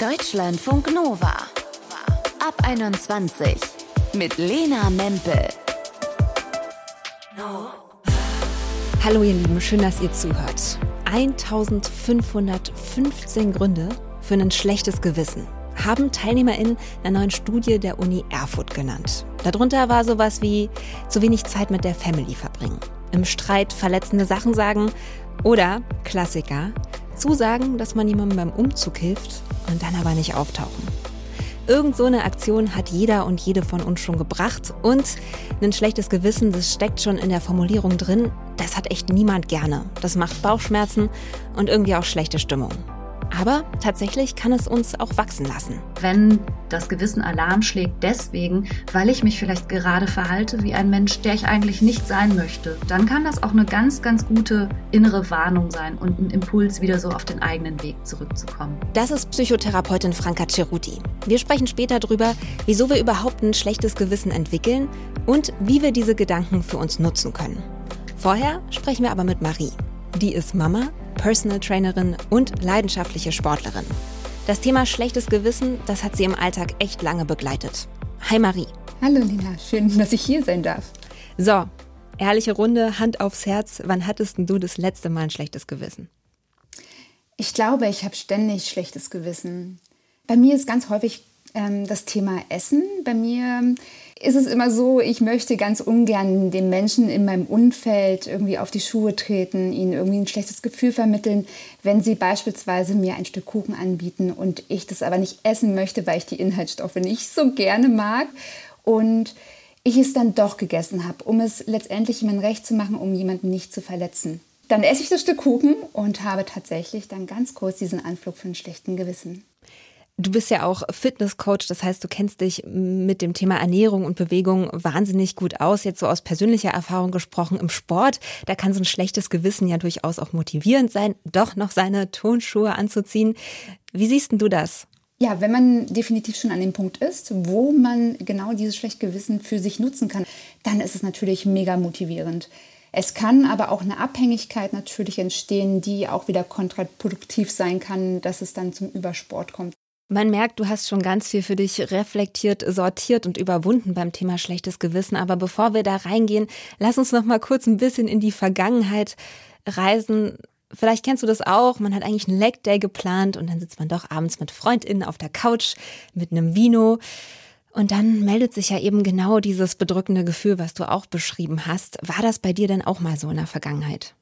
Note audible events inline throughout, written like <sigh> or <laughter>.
Deutschlandfunk Nova. Ab 21 mit Lena Mempel. Hallo ihr Lieben, schön, dass ihr zuhört. 1515 Gründe für ein schlechtes Gewissen haben TeilnehmerInnen einer neuen Studie der Uni Erfurt genannt. Darunter war sowas wie zu wenig Zeit mit der Family verbringen, im Streit verletzende Sachen sagen oder Klassiker, zusagen, dass man jemandem beim Umzug hilft und dann aber nicht auftauchen. Irgend so eine Aktion hat jeder und jede von uns schon gebracht und ein schlechtes Gewissen, das steckt schon in der Formulierung drin, das hat echt niemand gerne. Das macht Bauchschmerzen und irgendwie auch schlechte Stimmung. Aber tatsächlich kann es uns auch wachsen lassen. Wenn das Gewissen Alarm schlägt deswegen, weil ich mich vielleicht gerade verhalte wie ein Mensch, der ich eigentlich nicht sein möchte, dann kann das auch eine ganz, ganz gute innere Warnung sein und ein Impuls, wieder so auf den eigenen Weg zurückzukommen. Das ist Psychotherapeutin Franka Ceruti. Wir sprechen später darüber, wieso wir überhaupt ein schlechtes Gewissen entwickeln und wie wir diese Gedanken für uns nutzen können. Vorher sprechen wir aber mit Marie. Die ist Mama Personal Trainerin und leidenschaftliche Sportlerin. Das Thema schlechtes Gewissen, das hat sie im Alltag echt lange begleitet. Hi Marie. Hallo Lina, schön, dass ich hier sein darf. So, ehrliche Runde, Hand aufs Herz. Wann hattest du das letzte Mal ein schlechtes Gewissen? Ich glaube, ich habe ständig schlechtes Gewissen. Bei mir ist ganz häufig das Thema Essen. Bei mir ist es immer so, ich möchte ganz ungern den Menschen in meinem Umfeld irgendwie auf die Schuhe treten, ihnen irgendwie ein schlechtes Gefühl vermitteln, wenn sie beispielsweise mir ein Stück Kuchen anbieten und ich das aber nicht essen möchte, weil ich die Inhaltsstoffe nicht so gerne mag und ich es dann doch gegessen habe, um es letztendlich jemandem recht zu machen, um jemanden nicht zu verletzen. Dann esse ich das Stück Kuchen und habe tatsächlich dann ganz kurz diesen Anflug von schlechtem Gewissen. Du bist ja auch Fitnesscoach, das heißt, du kennst dich mit dem Thema Ernährung und Bewegung wahnsinnig gut aus. Jetzt so aus persönlicher Erfahrung gesprochen im Sport, da kann so ein schlechtes Gewissen ja durchaus auch motivierend sein, doch noch seine Tonschuhe anzuziehen. Wie siehst du das? Ja, wenn man definitiv schon an dem Punkt ist, wo man genau dieses schlechte Gewissen für sich nutzen kann, dann ist es natürlich mega motivierend. Es kann aber auch eine Abhängigkeit natürlich entstehen, die auch wieder kontraproduktiv sein kann, dass es dann zum Übersport kommt. Man merkt, du hast schon ganz viel für dich reflektiert, sortiert und überwunden beim Thema schlechtes Gewissen. Aber bevor wir da reingehen, lass uns noch mal kurz ein bisschen in die Vergangenheit reisen. Vielleicht kennst du das auch. Man hat eigentlich einen Leg Day geplant und dann sitzt man doch abends mit FreundInnen auf der Couch mit einem Vino. Und dann meldet sich ja eben genau dieses bedrückende Gefühl, was du auch beschrieben hast. War das bei dir denn auch mal so in der Vergangenheit?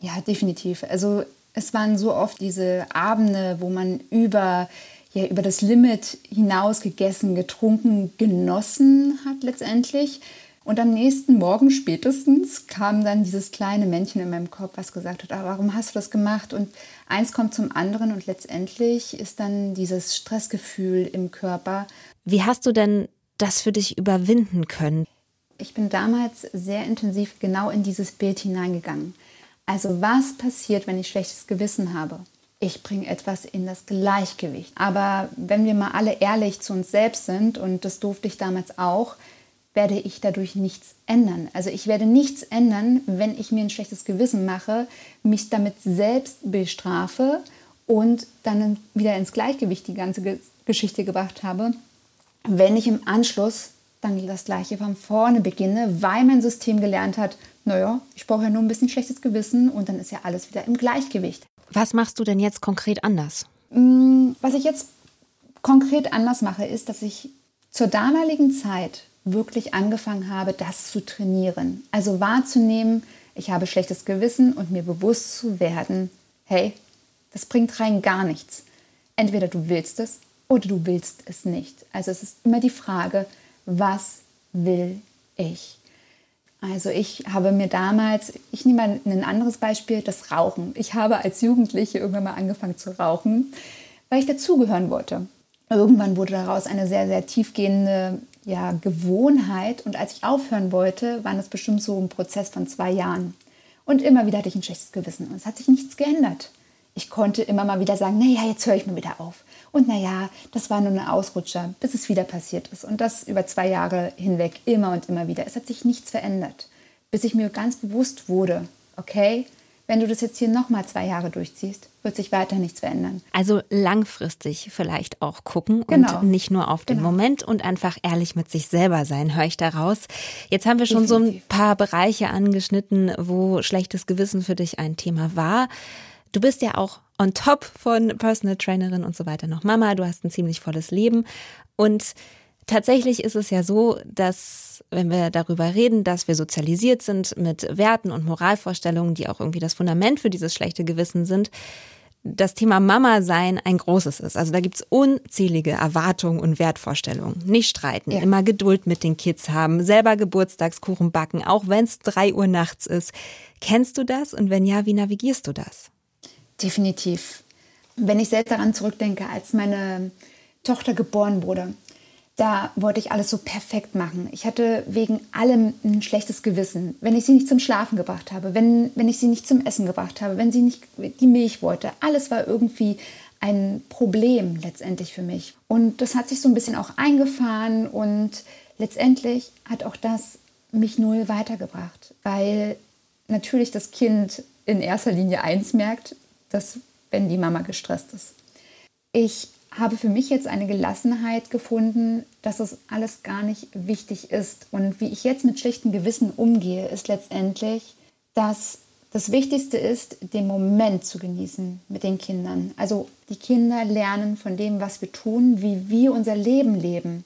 Ja, definitiv. Also es waren so oft diese Abende, wo man über ja über das Limit hinaus gegessen, getrunken, genossen hat letztendlich. Und am nächsten Morgen spätestens kam dann dieses kleine Männchen in meinem Kopf, was gesagt hat, ah, warum hast du das gemacht? Und eins kommt zum anderen und letztendlich ist dann dieses Stressgefühl im Körper. Wie hast du denn das für dich überwinden können? Ich bin damals sehr intensiv genau in dieses Bild hineingegangen. Also was passiert, wenn ich schlechtes Gewissen habe? Ich bringe etwas in das Gleichgewicht. Aber wenn wir mal alle ehrlich zu uns selbst sind, und das durfte ich damals auch, werde ich dadurch nichts ändern. Also ich werde nichts ändern, wenn ich mir ein schlechtes Gewissen mache, mich damit selbst bestrafe und dann wieder ins Gleichgewicht die ganze Geschichte gebracht habe, wenn ich im Anschluss dann das gleiche von vorne beginne, weil mein System gelernt hat, naja, ich brauche ja nur ein bisschen schlechtes Gewissen und dann ist ja alles wieder im Gleichgewicht. Was machst du denn jetzt konkret anders? Mm, was ich jetzt konkret anders mache, ist, dass ich zur damaligen Zeit wirklich angefangen habe, das zu trainieren. Also wahrzunehmen, ich habe schlechtes Gewissen und mir bewusst zu werden, hey, das bringt rein gar nichts. Entweder du willst es oder du willst es nicht. Also es ist immer die Frage, was will ich? Also ich habe mir damals, ich nehme mal ein anderes Beispiel, das Rauchen. Ich habe als Jugendliche irgendwann mal angefangen zu rauchen, weil ich dazugehören wollte. Irgendwann wurde daraus eine sehr, sehr tiefgehende ja, Gewohnheit und als ich aufhören wollte, war das bestimmt so ein Prozess von zwei Jahren. Und immer wieder hatte ich ein schlechtes Gewissen und es hat sich nichts geändert. Ich konnte immer mal wieder sagen, naja, jetzt höre ich mal wieder auf. Und naja, das war nur ein Ausrutscher, bis es wieder passiert ist. Und das über zwei Jahre hinweg, immer und immer wieder. Es hat sich nichts verändert, bis ich mir ganz bewusst wurde, okay, wenn du das jetzt hier nochmal zwei Jahre durchziehst, wird sich weiter nichts verändern. Also langfristig vielleicht auch gucken Genau. und nicht nur auf den Genau. Moment und einfach ehrlich mit sich selber sein, höre ich daraus. Jetzt haben wir schon so ein Definitiv. paar Bereiche angeschnitten, wo schlechtes Gewissen für dich ein Thema war. Du bist ja auch on top von Personal Trainerin und so weiter noch Mama. Du hast ein ziemlich volles Leben. Und tatsächlich ist es ja so, dass, wenn wir darüber reden, dass wir sozialisiert sind mit Werten und Moralvorstellungen, die auch irgendwie das Fundament für dieses schlechte Gewissen sind, das Thema Mama sein ein großes ist. Also da gibt's unzählige Erwartungen und Wertvorstellungen. Nicht streiten, Ja. immer Geduld mit den Kids haben, selber Geburtstagskuchen backen, auch wenn's drei Uhr nachts ist. Kennst du das? Und wenn ja, wie navigierst du das? Definitiv. Wenn ich selbst daran zurückdenke, als meine Tochter geboren wurde, da wollte ich alles so perfekt machen. Ich hatte wegen allem ein schlechtes Gewissen. Wenn ich sie nicht zum Schlafen gebracht habe, wenn, wenn ich sie nicht zum Essen gebracht habe, wenn sie nicht die Milch wollte. Alles war irgendwie ein Problem letztendlich für mich. Und das hat sich so ein bisschen auch eingefahren und letztendlich hat auch das mich null weitergebracht, weil natürlich das Kind in erster Linie eins merkt, dass wenn die Mama gestresst ist. Ich habe für mich jetzt eine Gelassenheit gefunden, dass es alles gar nicht wichtig ist. Und wie ich jetzt mit schlechtem Gewissen umgehe, ist letztendlich, dass das Wichtigste ist, den Moment zu genießen mit den Kindern. Also die Kinder lernen von dem, was wir tun, wie wir unser Leben leben.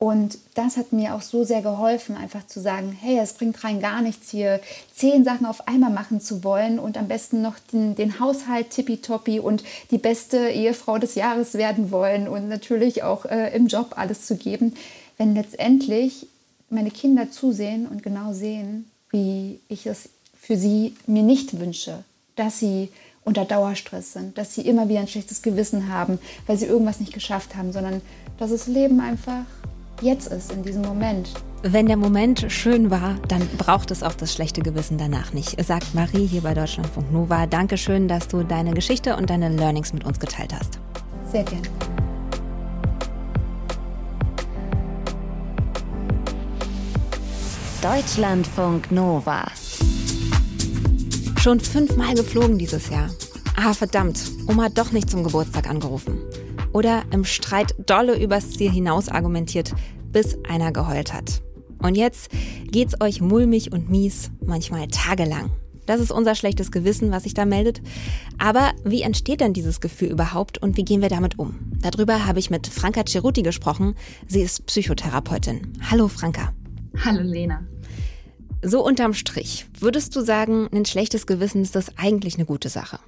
Und das hat mir auch so sehr geholfen, einfach zu sagen, hey, es bringt rein gar nichts hier, zehn Sachen auf einmal machen zu wollen und am besten noch den, den Haushalt tippitoppi und die beste Ehefrau des Jahres werden wollen und natürlich auch äh, im Job alles zu geben, wenn letztendlich meine Kinder zusehen und genau sehen, wie ich es für sie mir nicht wünsche, dass sie unter Dauerstress sind, dass sie immer wieder ein schlechtes Gewissen haben, weil sie irgendwas nicht geschafft haben, sondern dass das Leben einfach jetzt ist, in diesem Moment. Wenn der Moment schön war, dann braucht es auch das schlechte Gewissen danach nicht, sagt Marie hier bei Deutschlandfunk Nova. Dankeschön, dass du deine Geschichte und deine Learnings mit uns geteilt hast. Sehr gerne. Deutschlandfunk Nova. Schon fünfmal geflogen dieses Jahr. Ah, verdammt, Oma hat doch nicht zum Geburtstag angerufen. Oder im Streit dolle übers Ziel hinaus argumentiert, bis einer geheult hat. Und jetzt geht's euch mulmig und mies, manchmal tagelang. Das ist unser schlechtes Gewissen, was sich da meldet. Aber wie entsteht denn dieses Gefühl überhaupt und wie gehen wir damit um? Darüber habe ich mit Franka Ceruti gesprochen. Sie ist Psychotherapeutin. Hallo Franka. Hallo Lena. So unterm Strich, würdest du sagen, ein schlechtes Gewissen ist das eigentlich eine gute Sache?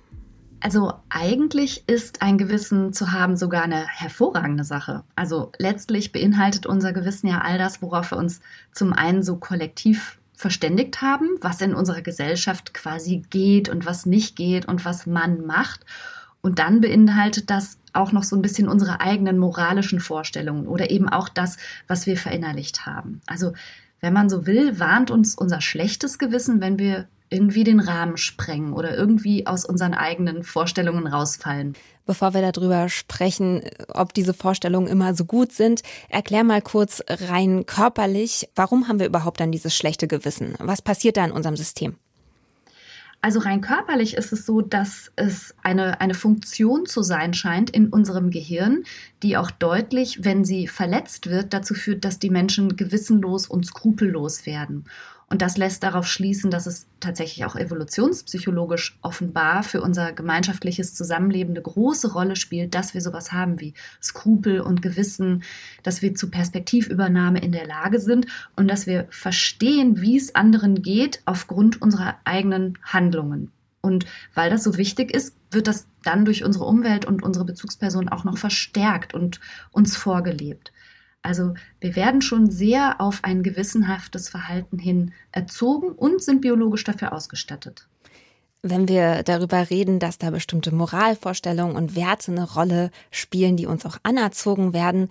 Also eigentlich ist ein Gewissen zu haben sogar eine hervorragende Sache. Also letztlich beinhaltet unser Gewissen ja all das, worauf wir uns zum einen so kollektiv verständigt haben, was in unserer Gesellschaft quasi geht und was nicht geht und was man macht. Und dann beinhaltet das auch noch so ein bisschen unsere eigenen moralischen Vorstellungen oder eben auch das, was wir verinnerlicht haben. Also wenn man so will, warnt uns unser schlechtes Gewissen, wenn wir irgendwie den Rahmen sprengen oder irgendwie aus unseren eigenen Vorstellungen rausfallen. Bevor wir darüber sprechen, ob diese Vorstellungen immer so gut sind, erklär mal kurz rein körperlich, warum haben wir überhaupt dann dieses schlechte Gewissen? Was passiert da in unserem System? Also rein körperlich ist es so, dass es eine, eine Funktion zu sein scheint in unserem Gehirn, die auch deutlich, wenn sie verletzt wird, dazu führt, dass die Menschen gewissenlos und skrupellos werden. Und das lässt darauf schließen, dass es tatsächlich auch evolutionspsychologisch offenbar für unser gemeinschaftliches Zusammenleben eine große Rolle spielt, dass wir sowas haben wie Skrupel und Gewissen, dass wir zu Perspektivübernahme in der Lage sind und dass wir verstehen, wie es anderen geht aufgrund unserer eigenen Handlungen. Und weil das so wichtig ist, wird das dann durch unsere Umwelt und unsere Bezugsperson auch noch verstärkt und uns vorgelebt. Also wir werden schon sehr auf ein gewissenhaftes Verhalten hin erzogen und sind biologisch dafür ausgestattet. Wenn wir darüber reden, dass da bestimmte Moralvorstellungen und Werte eine Rolle spielen, die uns auch anerzogen werden,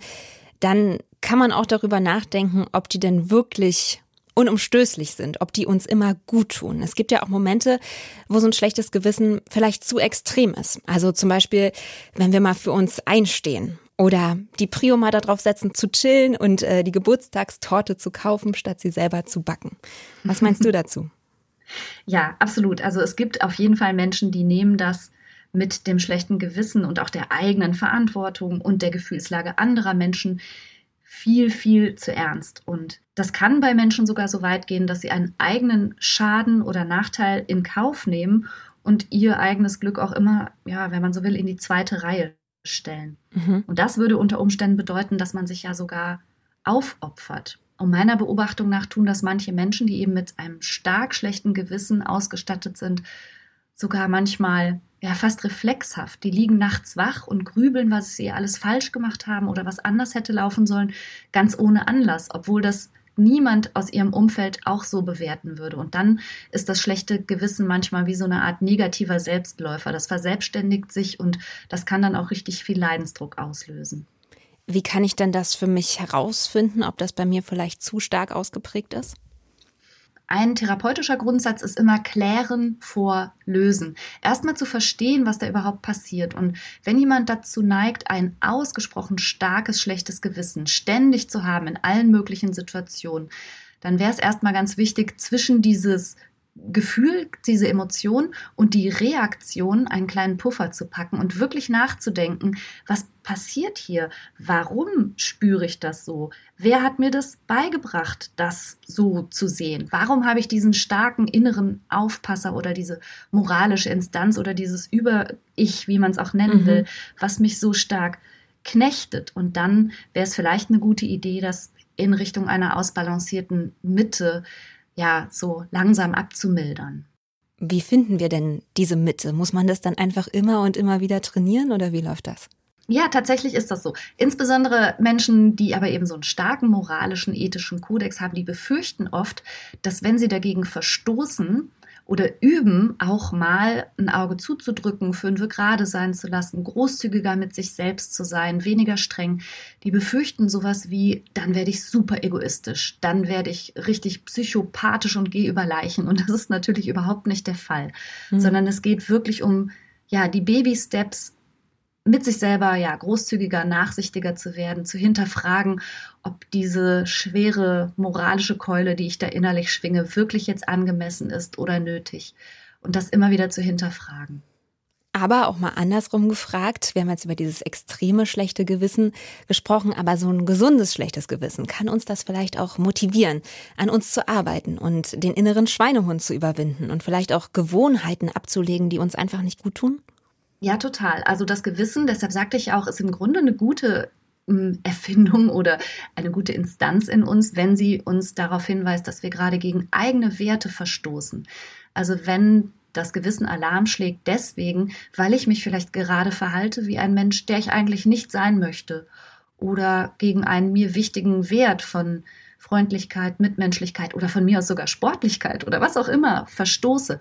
dann kann man auch darüber nachdenken, ob die denn wirklich unumstößlich sind, ob die uns immer gut tun. Es gibt ja auch Momente, wo so ein schlechtes Gewissen vielleicht zu extrem ist. Also zum Beispiel, wenn wir mal für uns einstehen oder die Prio mal darauf setzen, zu chillen und äh, die Geburtstagstorte zu kaufen, statt sie selber zu backen. Was meinst du <laughs> dazu? Ja, absolut. Also es gibt auf jeden Fall Menschen, die nehmen das mit dem schlechten Gewissen und auch der eigenen Verantwortung und der Gefühlslage anderer Menschen viel, viel zu ernst. Und das kann bei Menschen sogar so weit gehen, dass sie einen eigenen Schaden oder Nachteil in Kauf nehmen und ihr eigenes Glück auch immer, ja, wenn man so will, in die zweite Reihe stellen. Mhm. Und das würde unter Umständen bedeuten, dass man sich ja sogar aufopfert. Und meiner Beobachtung nach tun das manche Menschen, die eben mit einem stark schlechten Gewissen ausgestattet sind, sogar manchmal ja fast reflexhaft. Die liegen nachts wach und grübeln, was sie alles falsch gemacht haben oder was anders hätte laufen sollen, ganz ohne Anlass, obwohl das niemand aus ihrem Umfeld auch so bewerten würde. Und dann ist das schlechte Gewissen manchmal wie so eine Art negativer Selbstläufer. Das verselbstständigt sich und das kann dann auch richtig viel Leidensdruck auslösen. Wie kann ich denn das für mich herausfinden, ob das bei mir vielleicht zu stark ausgeprägt ist? Ein therapeutischer Grundsatz ist immer klären vor lösen. Erstmal zu verstehen, was da überhaupt passiert. Und wenn jemand dazu neigt, ein ausgesprochen starkes, schlechtes Gewissen ständig zu haben in allen möglichen Situationen, dann wäre es erstmal ganz wichtig, zwischen dieses Gefühl, diese Emotion und die Reaktion einen kleinen Puffer zu packen und wirklich nachzudenken, was passiert hier? Warum spüre ich das so? Wer hat mir das beigebracht, das so zu sehen? Warum habe ich diesen starken inneren Aufpasser oder diese moralische Instanz oder dieses Über-Ich, wie man es auch nennen mhm. will, was mich so stark knechtet? Und dann wäre es vielleicht eine gute Idee, das in Richtung einer ausbalancierten Mitte ja so langsam abzumildern. Wie finden wir denn diese Mitte? Muss man das dann einfach immer und immer wieder trainieren oder wie läuft das? Ja, tatsächlich ist das so. Insbesondere Menschen, die aber eben so einen starken moralischen, ethischen Kodex haben, die befürchten oft, dass wenn sie dagegen verstoßen, oder üben, auch mal ein Auge zuzudrücken, fünf gerade sein zu lassen, großzügiger mit sich selbst zu sein, weniger streng. Die befürchten sowas wie, dann werde ich super egoistisch, dann werde ich richtig psychopathisch und gehe über Leichen. Und das ist natürlich überhaupt nicht der Fall, mhm. sondern es geht wirklich um ja, die Baby-Steps mit sich selber ja großzügiger, nachsichtiger zu werden, zu hinterfragen, ob diese schwere moralische Keule, die ich da innerlich schwinge, wirklich jetzt angemessen ist oder nötig. Und das immer wieder zu hinterfragen. Aber auch mal andersrum gefragt, wir haben jetzt über dieses extreme schlechte Gewissen gesprochen, aber so ein gesundes schlechtes Gewissen, kann uns das vielleicht auch motivieren, an uns zu arbeiten und den inneren Schweinehund zu überwinden und vielleicht auch Gewohnheiten abzulegen, die uns einfach nicht gut tun? Ja, total. Also das Gewissen, deshalb sagte ich auch, ist im Grunde eine gute hm, Erfindung <laughs> oder eine gute Instanz in uns, wenn sie uns darauf hinweist, dass wir gerade gegen eigene Werte verstoßen. Also wenn das Gewissen Alarm schlägt deswegen, weil ich mich vielleicht gerade verhalte wie ein Mensch, der ich eigentlich nicht sein möchte oder gegen einen mir wichtigen Wert von Freundlichkeit, Mitmenschlichkeit oder von mir aus sogar Sportlichkeit oder was auch immer verstoße,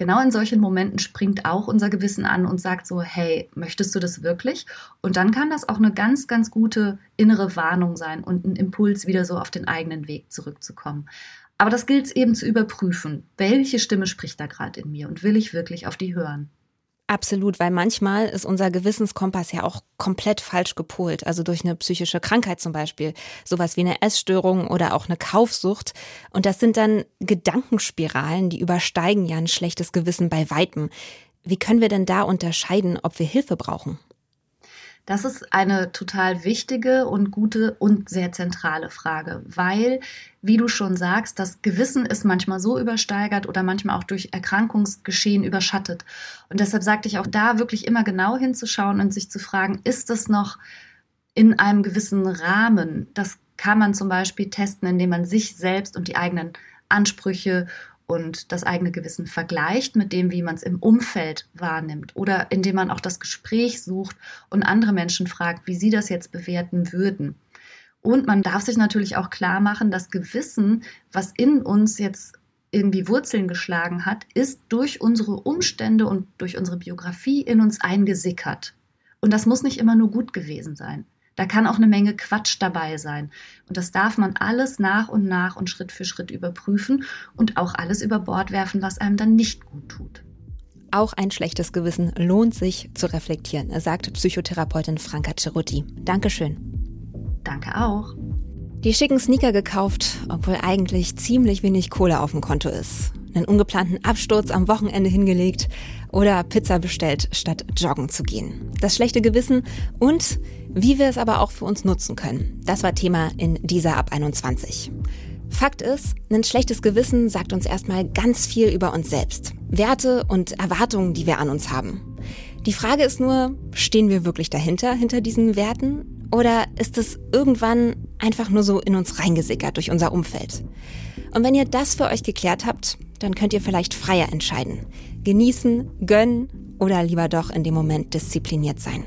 genau in solchen Momenten springt auch unser Gewissen an und sagt so, hey, möchtest du das wirklich? Und dann kann das auch eine ganz, ganz gute innere Warnung sein und ein Impuls, wieder so auf den eigenen Weg zurückzukommen. Aber das gilt es eben zu überprüfen. Welche Stimme spricht da gerade in mir und will ich wirklich auf die hören? Absolut, weil manchmal ist unser Gewissenskompass ja auch komplett falsch gepolt. Also durch eine psychische Krankheit zum Beispiel. Sowas wie eine Essstörung oder auch eine Kaufsucht. Und das sind dann Gedankenspiralen, die übersteigen ja ein schlechtes Gewissen bei Weitem. Wie können wir denn da unterscheiden, ob wir Hilfe brauchen? Das ist eine total wichtige und gute und sehr zentrale Frage, weil, wie du schon sagst, das Gewissen ist manchmal so übersteigert oder manchmal auch durch Erkrankungsgeschehen überschattet. Und deshalb sagte ich auch da wirklich immer genau hinzuschauen und sich zu fragen, ist das noch in einem gewissen Rahmen? Das kann man zum Beispiel testen, indem man sich selbst und die eigenen Ansprüche und das eigene Gewissen vergleicht mit dem, wie man es im Umfeld wahrnimmt oder indem man auch das Gespräch sucht und andere Menschen fragt, wie sie das jetzt bewerten würden. Und man darf sich natürlich auch klar machen, dass Gewissen, was in uns jetzt irgendwie Wurzeln geschlagen hat, ist durch unsere Umstände und durch unsere Biografie in uns eingesickert. Und das muss nicht immer nur gut gewesen sein. Da kann auch eine Menge Quatsch dabei sein. Und das darf man alles nach und nach und Schritt für Schritt überprüfen und auch alles über Bord werfen, was einem dann nicht gut tut. Auch ein schlechtes Gewissen lohnt sich zu reflektieren, sagt Psychotherapeutin Franka Cerutti. Dankeschön. Danke auch. Die schicken Sneaker gekauft, obwohl eigentlich ziemlich wenig Kohle auf dem Konto ist. Einen ungeplanten Absturz am Wochenende hingelegt oder Pizza bestellt, statt joggen zu gehen. Das schlechte Gewissen und wie wir es aber auch für uns nutzen können. Das war Thema in dieser Ab 21. Fakt ist, ein schlechtes Gewissen sagt uns erstmal ganz viel über uns selbst. Werte und Erwartungen, die wir an uns haben. Die Frage ist nur, stehen wir wirklich dahinter, hinter diesen Werten? Oder ist es irgendwann einfach nur so in uns reingesickert durch unser Umfeld? Und wenn ihr das für euch geklärt habt, dann könnt ihr vielleicht freier entscheiden. Genießen, gönnen oder lieber doch in dem Moment diszipliniert sein.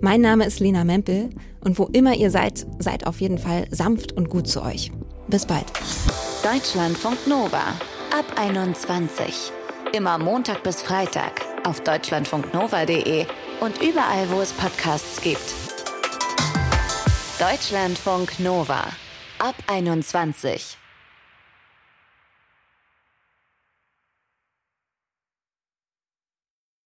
Mein Name ist Lena Mempel und wo immer ihr seid, seid auf jeden Fall sanft und gut zu euch. Bis bald. Deutschlandfunk Nova ab 21. Immer Montag bis Freitag auf deutschlandfunknova.de und überall, wo es Podcasts gibt. Deutschlandfunk Nova ab 21.